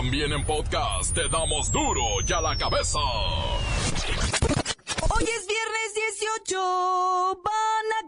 También en podcast te damos duro y a la cabeza. Hoy es viernes 18, van a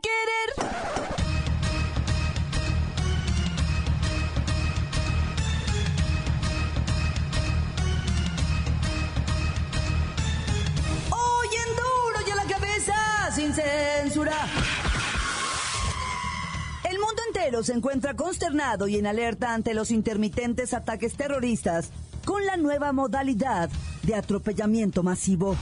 Entero se encuentra consternado y en alerta ante los intermitentes ataques terroristas con la nueva modalidad de atropellamiento masivo.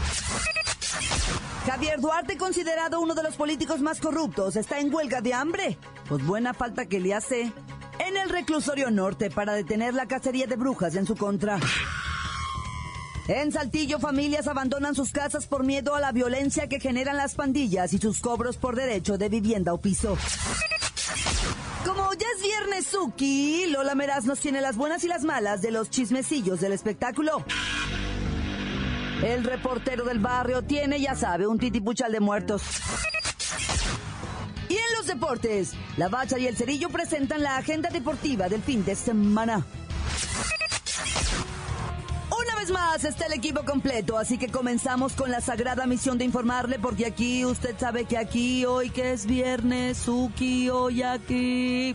Javier Duarte, considerado uno de los políticos más corruptos, está en huelga de hambre. Pues buena falta que le hace. En el reclusorio norte para detener la cacería de brujas en su contra. En Saltillo, familias abandonan sus casas por miedo a la violencia que generan las pandillas y sus cobros por derecho de vivienda o piso. Suki, Lola Meraz nos tiene las buenas y las malas de los chismecillos del espectáculo. El reportero del barrio tiene, ya sabe, un titipuchal de muertos. Y en los deportes, la Bacha y el Cerillo presentan la agenda deportiva del fin de semana. Una vez más está el equipo completo, así que comenzamos con la sagrada misión de informarle, porque aquí usted sabe que aquí, hoy que es viernes, Suki, hoy aquí.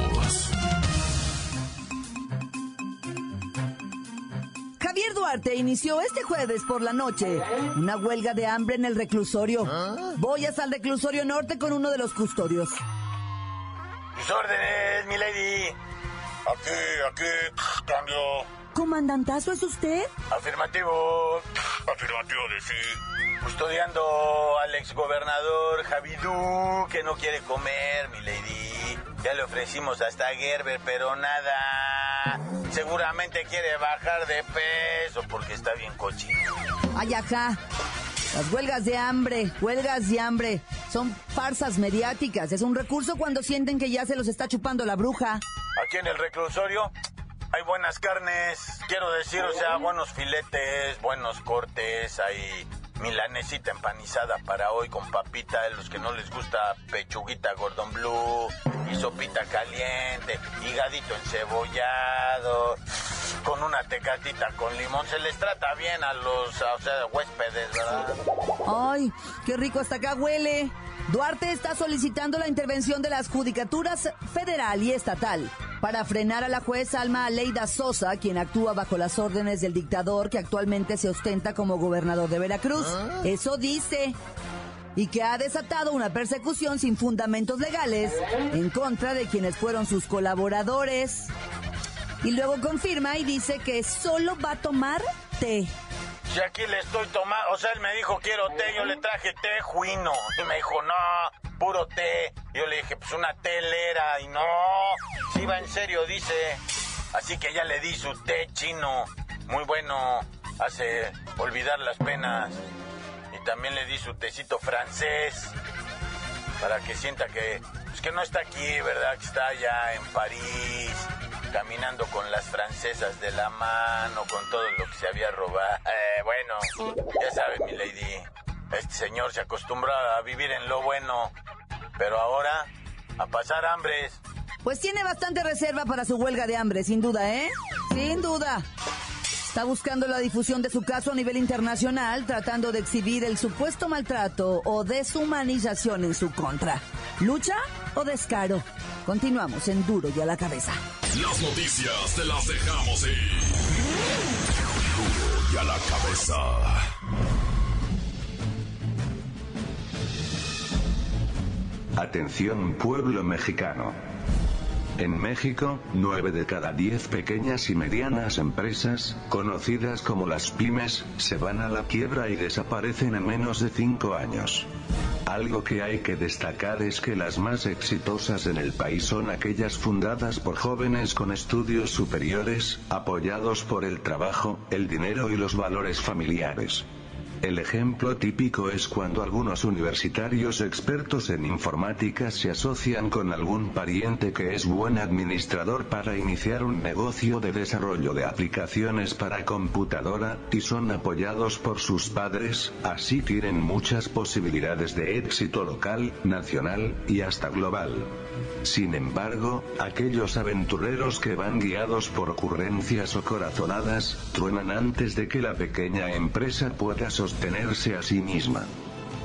Duarte inició este jueves por la noche una huelga de hambre en el reclusorio. Voy hasta el reclusorio norte con uno de los custodios. Mis órdenes, mi lady. Aquí, aquí, cambio. ¿Comandantazo es usted? Afirmativo. Afirmativo de sí. Custodiando al exgobernador Javidú, que no quiere comer, mi lady. Ya le ofrecimos hasta Gerber, pero nada. Seguramente quiere bajar de peso porque está bien cochino. Ay, ajá. Las huelgas de hambre, huelgas de hambre, son farsas mediáticas. Es un recurso cuando sienten que ya se los está chupando la bruja. Aquí en el reclusorio hay buenas carnes, quiero decir, o sea, buenos filetes, buenos cortes, hay milanesita empanizada para hoy con papita, los que no les gusta pechuguita gordon blue y sopita caliente, higadito encebollado, con una tecatita con limón, se les trata bien a los, o sea, huéspedes, ¿verdad? Ay, qué rico hasta acá huele. Duarte está solicitando la intervención de las judicaturas federal y estatal para frenar a la juez Alma Aleida Sosa, quien actúa bajo las órdenes del dictador que actualmente se ostenta como gobernador de Veracruz. Eso dice. Y que ha desatado una persecución sin fundamentos legales en contra de quienes fueron sus colaboradores. Y luego confirma y dice que solo va a tomar té. Y aquí le estoy tomando, o sea, él me dijo quiero té, yo le traje té juino. Y me dijo, no, puro té. Yo le dije, pues una telera. Y no, si va en serio, dice. Así que ya le di su té chino. Muy bueno, hace olvidar las penas. Y también le di su tecito francés. Para que sienta que, pues que no está aquí, ¿verdad? Que está allá en París caminando con las francesas de la mano, con todo lo que se había robado. Eh, bueno, ya sabe, mi lady, este señor se acostumbra a vivir en lo bueno, pero ahora a pasar hambres. Pues tiene bastante reserva para su huelga de hambre, sin duda, ¿eh? Sin duda. Está buscando la difusión de su caso a nivel internacional, tratando de exhibir el supuesto maltrato o deshumanización en su contra. ¿Lucha o descaro? Continuamos en Duro y a la cabeza. Las noticias te las dejamos ir. Duro y a la cabeza. Atención pueblo mexicano. En México, 9 de cada 10 pequeñas y medianas empresas, conocidas como las pymes, se van a la quiebra y desaparecen en menos de 5 años. Algo que hay que destacar es que las más exitosas en el país son aquellas fundadas por jóvenes con estudios superiores, apoyados por el trabajo, el dinero y los valores familiares. El ejemplo típico es cuando algunos universitarios expertos en informática se asocian con algún pariente que es buen administrador para iniciar un negocio de desarrollo de aplicaciones para computadora, y son apoyados por sus padres, así tienen muchas posibilidades de éxito local, nacional, y hasta global. Sin embargo, aquellos aventureros que van guiados por ocurrencias o corazonadas, truenan antes de que la pequeña empresa pueda sostenerse a sí misma.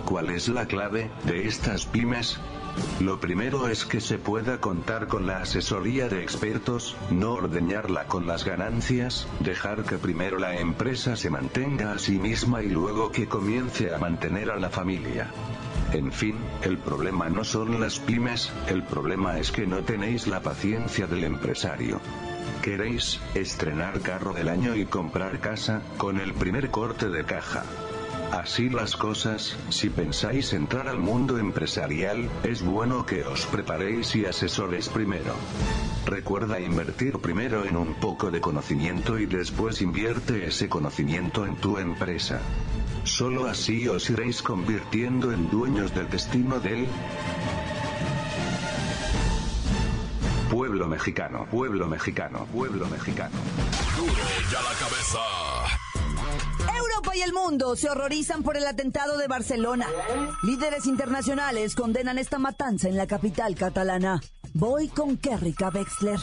¿Cuál es la clave de estas pymes? Lo primero es que se pueda contar con la asesoría de expertos, no ordeñarla con las ganancias, dejar que primero la empresa se mantenga a sí misma y luego que comience a mantener a la familia. En fin, el problema no son las pymes, el problema es que no tenéis la paciencia del empresario. Queréis estrenar carro del año y comprar casa con el primer corte de caja. Así las cosas, si pensáis entrar al mundo empresarial, es bueno que os preparéis y asesores primero. Recuerda invertir primero en un poco de conocimiento y después invierte ese conocimiento en tu empresa. Solo así os iréis convirtiendo en dueños del destino del pueblo mexicano, pueblo mexicano, pueblo mexicano. Duro ya la cabeza. Y el mundo se horrorizan por el atentado de Barcelona. Líderes internacionales condenan esta matanza en la capital catalana. Voy con Kerrika Wexler.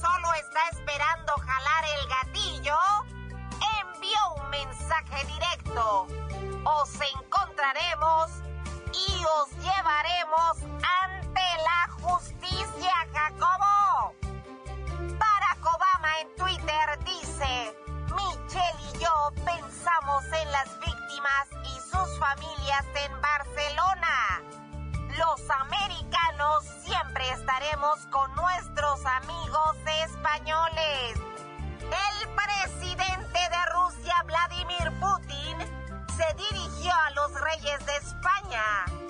Solo está esperando jalar el gatillo, envió un mensaje directo. Os encontraremos y os llevaremos ante la justicia, Jacobo. Barack Obama en Twitter dice, Michelle y yo pensamos en las víctimas y sus familias en Barcelona. Los americanos siempre estaremos con nuestros amigos españoles. El presidente de Rusia, Vladimir Putin, se dirigió a los reyes de España.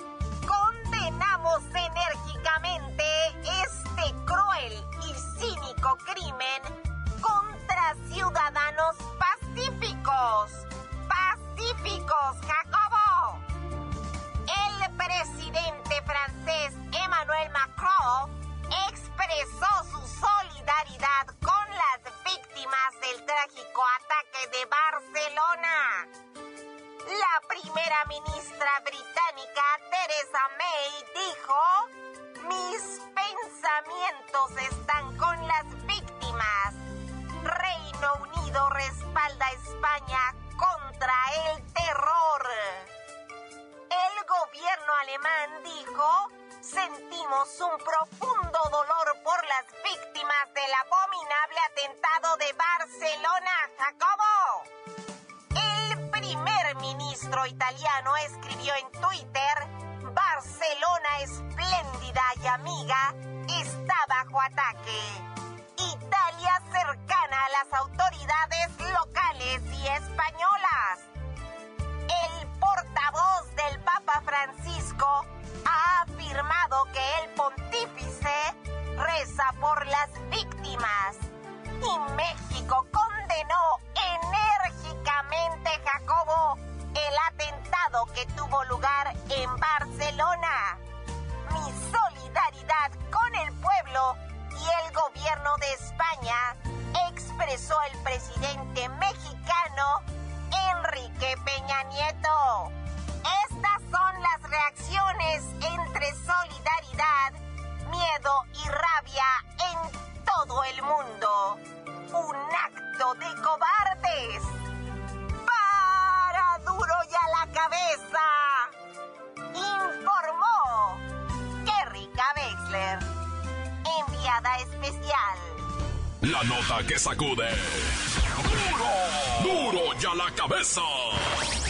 Expresó su solidaridad con las víctimas del trágico ataque de Barcelona. La primera ministra británica Theresa May dijo, mis pensamientos están con las víctimas. Reino Unido respalda a España contra el terror. El gobierno alemán dijo, sentimos un profundo dolor por las víctimas del abominable atentado de Barcelona, Jacobo. El primer ministro italiano escribió en Twitter, Barcelona espléndida y amiga está bajo ataque. Italia cercana a las autoridades locales y españolas. El portavoz del Papa Francisco ha afirmado que el pontífice reza por las víctimas. Y México condenó enérgicamente, Jacobo, el atentado que tuvo lugar en Barcelona. Mi solidaridad con el pueblo y el gobierno de España, expresó el presidente mexicano Enrique Peña Nieto. Reacciones entre solidaridad, miedo y rabia en todo el mundo. Un acto de cobardes. Para duro y a la cabeza. Informó Kerrika Wexler, enviada especial. La nota que sacude. ¡Duro! ¡Duro y a la cabeza!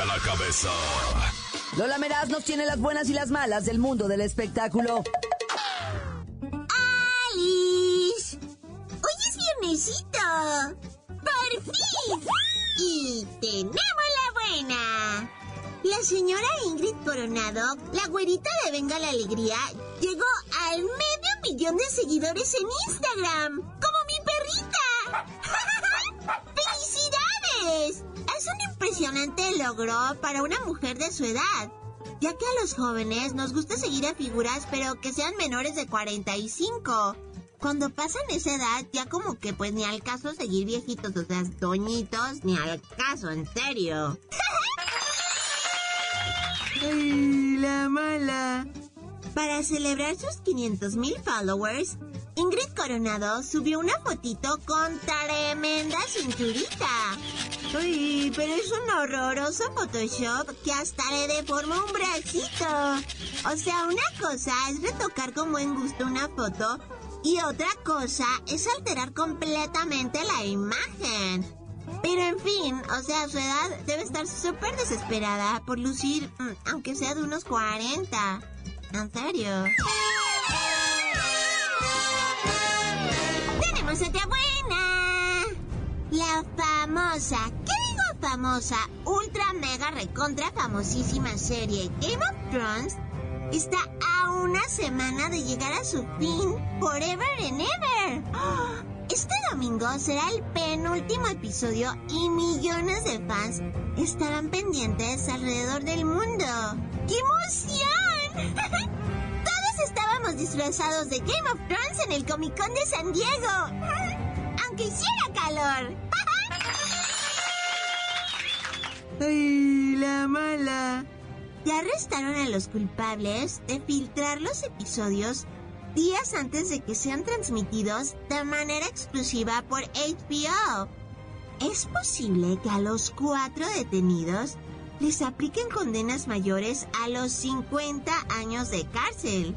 a la cabeza. Lola Meraz nos tiene las buenas y las malas del mundo del espectáculo. ¡Alice! ¡Hoy es viernesito! ¡Por fin! Y tenemos la buena. La señora Ingrid Coronado, la güerita de Venga la Alegría, llegó al medio millón de seguidores en Instagram. ¡Como impresionante logro para una mujer de su edad. Ya que a los jóvenes nos gusta seguir a figuras, pero que sean menores de 45. Cuando pasan esa edad, ya como que pues ni al caso seguir viejitos, o sea, doñitos, ni al caso, en serio. ¡Ay, la mala! Para celebrar sus 500 mil followers, Ingrid Coronado subió una fotito con tremenda cinturita. Uy, pero es un horroroso Photoshop que hasta le deformó un bracito. O sea, una cosa es retocar con buen gusto una foto y otra cosa es alterar completamente la imagen. Pero en fin, o sea, su edad debe estar súper desesperada por lucir, mm, aunque sea de unos 40. En serio. Tenemos otra buena. La famosa, ¿qué digo famosa? Ultra mega recontra famosísima serie Game of Thrones está a una semana de llegar a su fin, forever and ever. Este domingo será el penúltimo episodio y millones de fans estarán pendientes alrededor del mundo. ¡Qué emoción! Todos estábamos disfrazados de Game of Thrones en el Comic Con de San Diego. Aunque hiciera calor. ¡Ay, la mala! Ya arrestaron a los culpables de filtrar los episodios días antes de que sean transmitidos de manera exclusiva por HBO. Es posible que a los cuatro detenidos les apliquen condenas mayores a los 50 años de cárcel.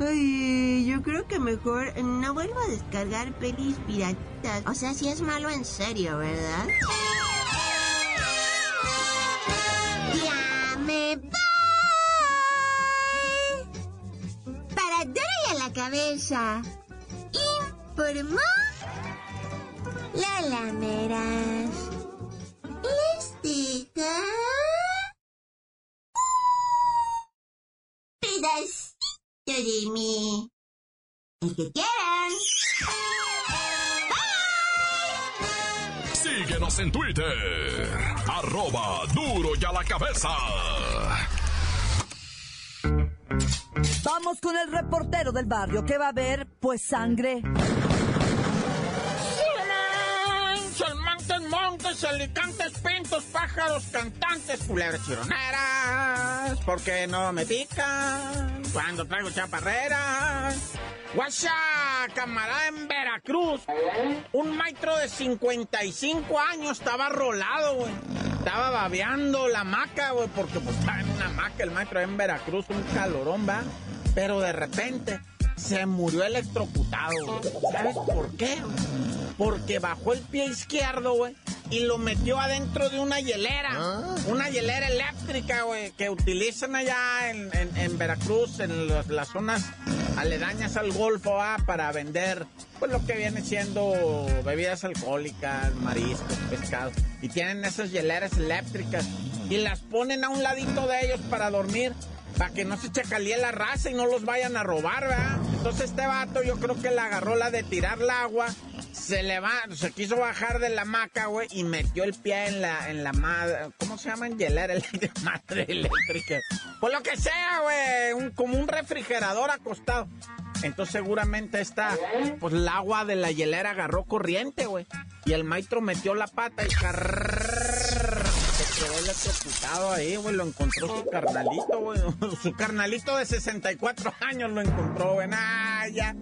Ay, yo creo que mejor no vuelvo a descargar pelis piratitas. O sea, si es malo en serio, ¿verdad? ¡Ya me! Para y a la cabeza. Informó la lameras. El que quieran. Síguenos en Twitter. Arroba duro y a la cabeza. Vamos con el reportero del barrio que va a ver, pues, sangre. Montes, montes, alicantes, pintos, pájaros, cantantes, culebras chironeras. ¿Por qué no me pican cuando traigo chaparreras? Guacha, camarada en Veracruz. Un maestro de 55 años estaba rolado, güey. Estaba babeando la maca, güey, porque pues estaba en una maca el maestro en Veracruz, un calorón, va. Pero de repente se murió electrocutado, güey. ¿Sabes por qué? Porque bajó el pie izquierdo, güey, y lo metió adentro de una hielera. Una hielera eléctrica, güey, que utilizan allá en, en- en Veracruz, en los- las zonas aledañas al Golfo, ah, para vender, pues lo que viene siendo bebidas alcohólicas, mariscos, pescados. Y tienen esas hieleras eléctricas y las ponen a un ladito de ellos para dormir. Para que no se chacalíe la raza y no los vayan a robar, ¿verdad? Entonces este vato yo creo que le agarró la de tirar el agua, se le va, se quiso bajar de la maca, güey, y metió el pie en la, en la madre, ¿cómo se llama? Hielera eléctrica, madre eléctrica. Pues lo que sea, güey, como un refrigerador acostado. Entonces seguramente esta, pues el agua de la hielera agarró corriente, güey. Y el maestro metió la pata y carrrr, electrocutado ahí, güey. Lo encontró su carnalito, güey. Su carnalito de 64 años lo encontró, güey. Ah, ya.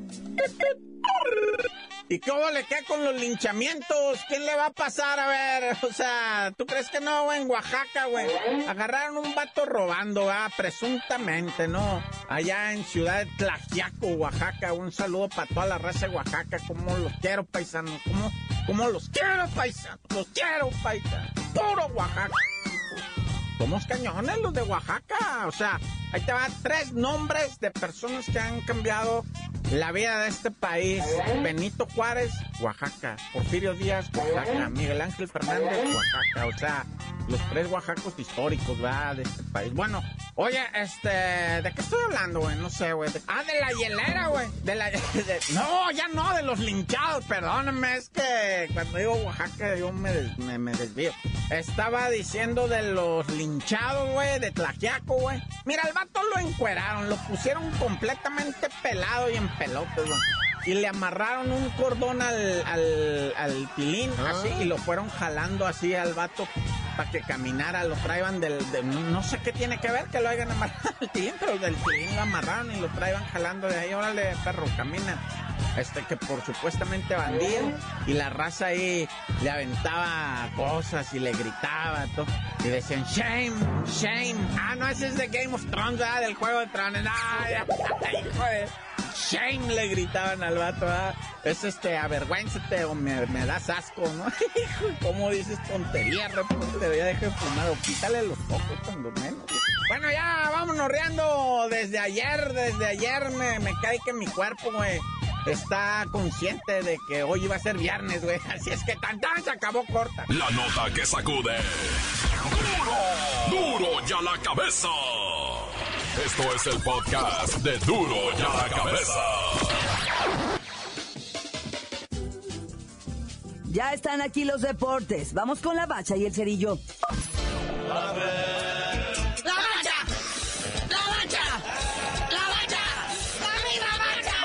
¿Y cómo le queda con los linchamientos? ¿Quién le va a pasar? A ver, o sea, ¿tú crees que no? En Oaxaca, güey. Agarraron un vato robando, ah, presuntamente, ¿no? Allá en Ciudad de Tlaxiaco, Oaxaca. Un saludo para toda la raza de Oaxaca. ¿Cómo los quiero, paisanos? ¿Cómo, cómo los quiero, paisanos? Los quiero, paisanos. Puro Oaxaca. Somos cañones los de Oaxaca. O sea, ahí te van tres nombres de personas que han cambiado la vida de este país. Benito Juárez, Oaxaca. Porfirio Díaz, Oaxaca. Miguel Ángel Fernández, Oaxaca. O sea, los tres Oaxacos históricos, ¿verdad? De este país. Bueno, oye, este, ¿de qué estoy hablando, güey? No sé, güey. Ah, de la hielera, güey. De la, de- no, ya no, de los linchados, perdónenme, es que cuando digo Oaxaca yo me, me, me desvío. Estaba diciendo de los linchados, güey, de Tlaxiaco, güey. Mira, al vato lo encueraron, lo pusieron completamente pelado y en pelotas. Y le amarraron un cordón al, al, al pilín, así, y lo fueron jalando así al vato para que caminara, lo traían del, de- no sé qué tiene que ver que lo hayan amarrado al pilín, pero del pilín lo amarraron y lo traían jalando de ahí, órale, perro, camina. Este que por supuestamente bandido, y la raza ahí le aventaba cosas y le gritaba, todo, y decían, shame, shame. Ah, no, ese es de Game of Thrones, ¿verdad? del juego de Tronos. Ah, ya, hijo de... Shame le gritaban al vato, ¿verdad? Es este, avergüénzate o me, me das asco, ¿no? ¿cómo dices tontería, reportero? Ya deja de fumar o quítale los ojos cuando menos. Bueno, ya, vámonos riendo. Desde ayer, desde ayer me, me cae que mi cuerpo, güey, está consciente de que hoy iba a ser viernes, güey. Así es que tan tan se acabó corta. La nota que sacude. ¡Duro! ¡Duro ya la cabeza! Esto es el podcast de Duro ya la cabeza. Ya están aquí los deportes. Vamos con la bacha y el cerillo. ¡La mancha! ¡La mancha! ¡La mancha! ¡Dame la mancha!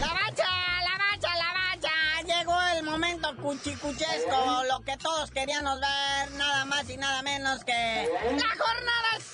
La bacha, la bacha, la bacha. Llegó el momento cuchicuchesco, lo que todos queríamos ver, nada más y nada menos que la jornada 5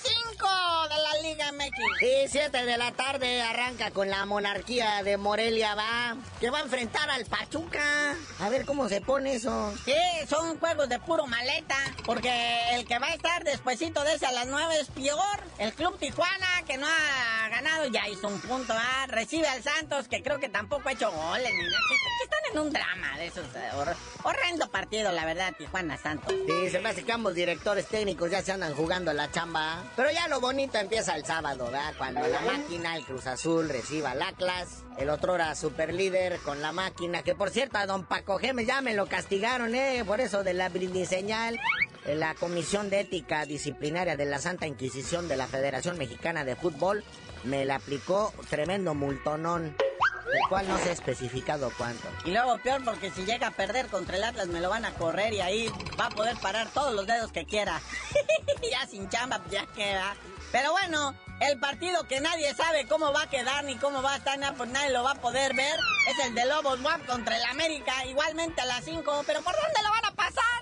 de la Liga MX. Y 7 de la tarde arranca con la monarquía de Morelia, va. Que va a enfrentar al Pachuca. A ver cómo se pone eso. Sí, son juegos de puro maleta, porque el que va a estar despuesito de ese a las 9 es peor. El Club Tijuana, que no ha ganado, ya hizo un punto, ¿ah? Recibe al Santos, que creo que tampoco ha hecho goles, ni nada. Están en un drama de esos. eh, hor- horrendo partido, la verdad, Tijuana-Santos. Sí, se me hace que ambos directores técnicos ya se andan jugando la chamba. Pero ya lo bonito empieza el sábado, ¿verdad? Cuando la máquina, el Cruz Azul, reciba al Atlas. El otro era super líder con la máquina. Que por cierto, a don Paco Gemes ya me lo castigaron, ¿eh? Por eso de la brindiseñal. La Comisión de Ética Disciplinaria de la Santa Inquisición de la Federación Mexicana de Fútbol me la aplicó tremendo multonón. El cual no se ha especificado cuánto. Y luego peor porque si llega a perder contra el Atlas me lo van a correr y ahí va a poder parar todos los dedos que quiera. ya sin chamba, pues ya queda. Pero bueno, el partido que nadie sabe cómo va a quedar ni cómo va a estar, pues nadie lo va a poder ver. Es el de Lobos WAP contra el América, igualmente a las 5. Pero ¿por dónde lo van a?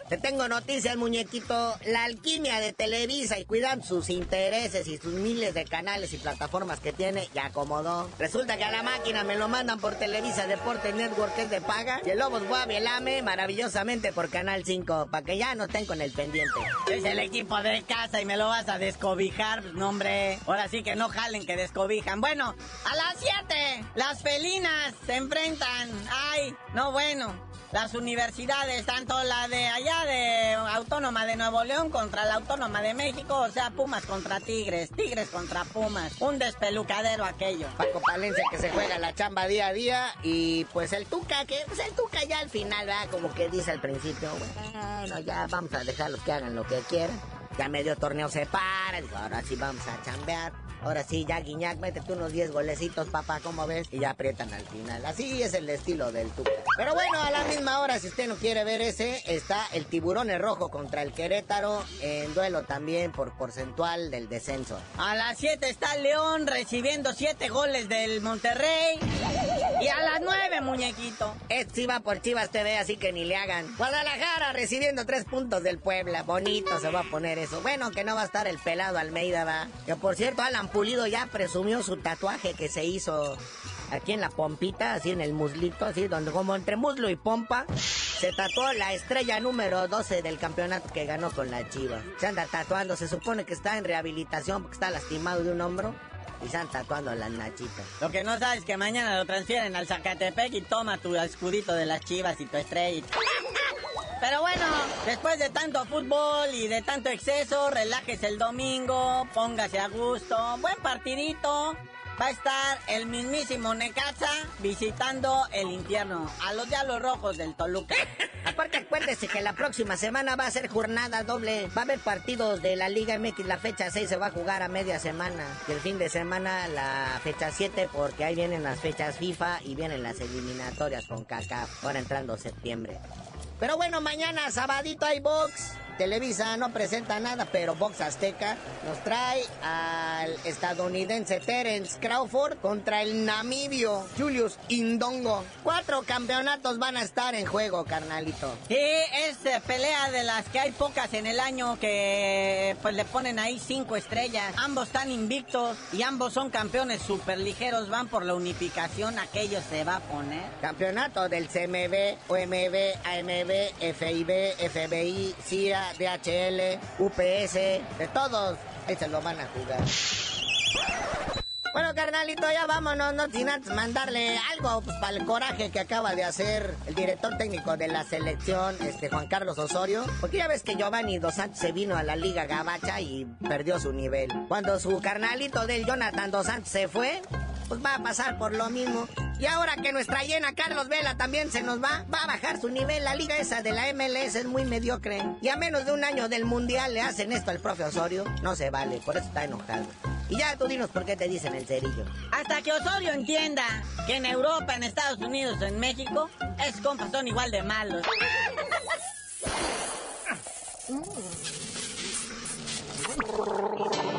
Te tengo noticias, muñequito. La alquimia de Televisa y cuidan sus intereses y sus miles de canales y plataformas que tiene, ya acomodó. Resulta que a la máquina me lo mandan por Televisa Deporte Network, que es de paga. Y el Lobos Guavi el AME, maravillosamente por Canal 5, para que ya no estén con el pendiente. Es el equipo de casa y me lo vas a descobijar, pues, no hombre. Ahora sí que no jalen que descobijan. Bueno, a las 7, las felinas se enfrentan. Ay, no bueno. Las universidades, tanto la de allá de Autónoma de Nuevo León contra la Autónoma de México, o sea, Pumas contra Tigres, Tigres contra Pumas. Un despelucadero aquello. Paco Palencia que se juega la chamba día a día y pues el Tuca, que pues el Tuca ya al final, ¿verdad? Como que dice al principio, bueno, ya vamos a dejarlos que hagan lo que quieran. Ya medio torneo se para, digo, ahora sí vamos a chambear. Ahora sí, ya Guiñac, métete unos 10 golecitos, papá, ¿cómo ves? Y ya aprietan al final. Así es el estilo del Tuca. Pero bueno, a la misma hora, si usted no quiere ver ese, está el tiburón rojo contra el Querétaro en duelo también por porcentual del descenso. A las 7 está León recibiendo 7 goles del Monterrey. Y a las 9, muñequito. Este sí va por Chivas TV, así que ni le hagan. Guadalajara recibiendo 3 puntos del Puebla. Bonito se va a poner eso. Bueno, que no va a estar el pelado Almeida, va. Que por cierto, Alan Pulido ya presumió su tatuaje que se hizo aquí en la pompita, así en el muslito, así donde como entre muslo y pompa. Se tatuó la estrella número 12 del campeonato que ganó con la Chiva. Se anda tatuando, se supone que está en rehabilitación porque está lastimado de un hombro. Y se están tatuando las nachitas. Lo que no sabes es que mañana lo transfieren al Zacatepec y toma tu escudito de las chivas y tu estrella. Pero bueno, después de tanto fútbol y de tanto exceso, relájese el domingo, póngase a gusto, buen partidito. Va a estar el mismísimo Necaxa visitando el infierno a los Diablos Rojos del Toluca. Aparte, acuérdese que la próxima semana va a ser jornada doble. Va a haber partidos de la Liga MX. La fecha 6 se va a jugar a media semana. Y el fin de semana la fecha 7 porque ahí vienen las fechas FIFA y vienen las eliminatorias con CACAF. Ahora entrando septiembre. Pero bueno, mañana sabadito hay box. Televisa no presenta nada, pero Box Azteca nos trae al estadounidense Terence Crawford contra el namibio Julius Indongo. Cuatro campeonatos van a estar en juego, carnalito. Sí, es eh, pelea de las que hay pocas en el año que pues le ponen ahí cinco estrellas. Ambos están invictos y ambos son campeones super ligeros. Van por la unificación, aquello se va a poner. Campeonato del CMB, OMB, AMB, FIB, FBI, CIA, DHL, UPS, de todos. Ahí se lo van a jugar. Bueno, carnalito, ya vámonos, no sin antes mandarle algo pues, para el coraje que acaba de hacer el director técnico de la selección, este Juan Carlos Osorio. Porque ya ves que Giovanni Dos Santos se vino a la Liga Gabacha y perdió su nivel. Cuando su carnalito del Jonathan Dos Santos se fue, pues va a pasar por lo mismo. Y ahora que nuestra llena Carlos Vela también se nos va, va a bajar su nivel. La liga esa de la MLS es muy mediocre. Y a menos de un año del Mundial le hacen esto al profe Osorio. No se vale, por eso está enojado. Y ya tú dinos por qué te dicen el cerillo. Hasta que Osorio entienda que en Europa, en Estados Unidos, en México, es compas son igual de malos.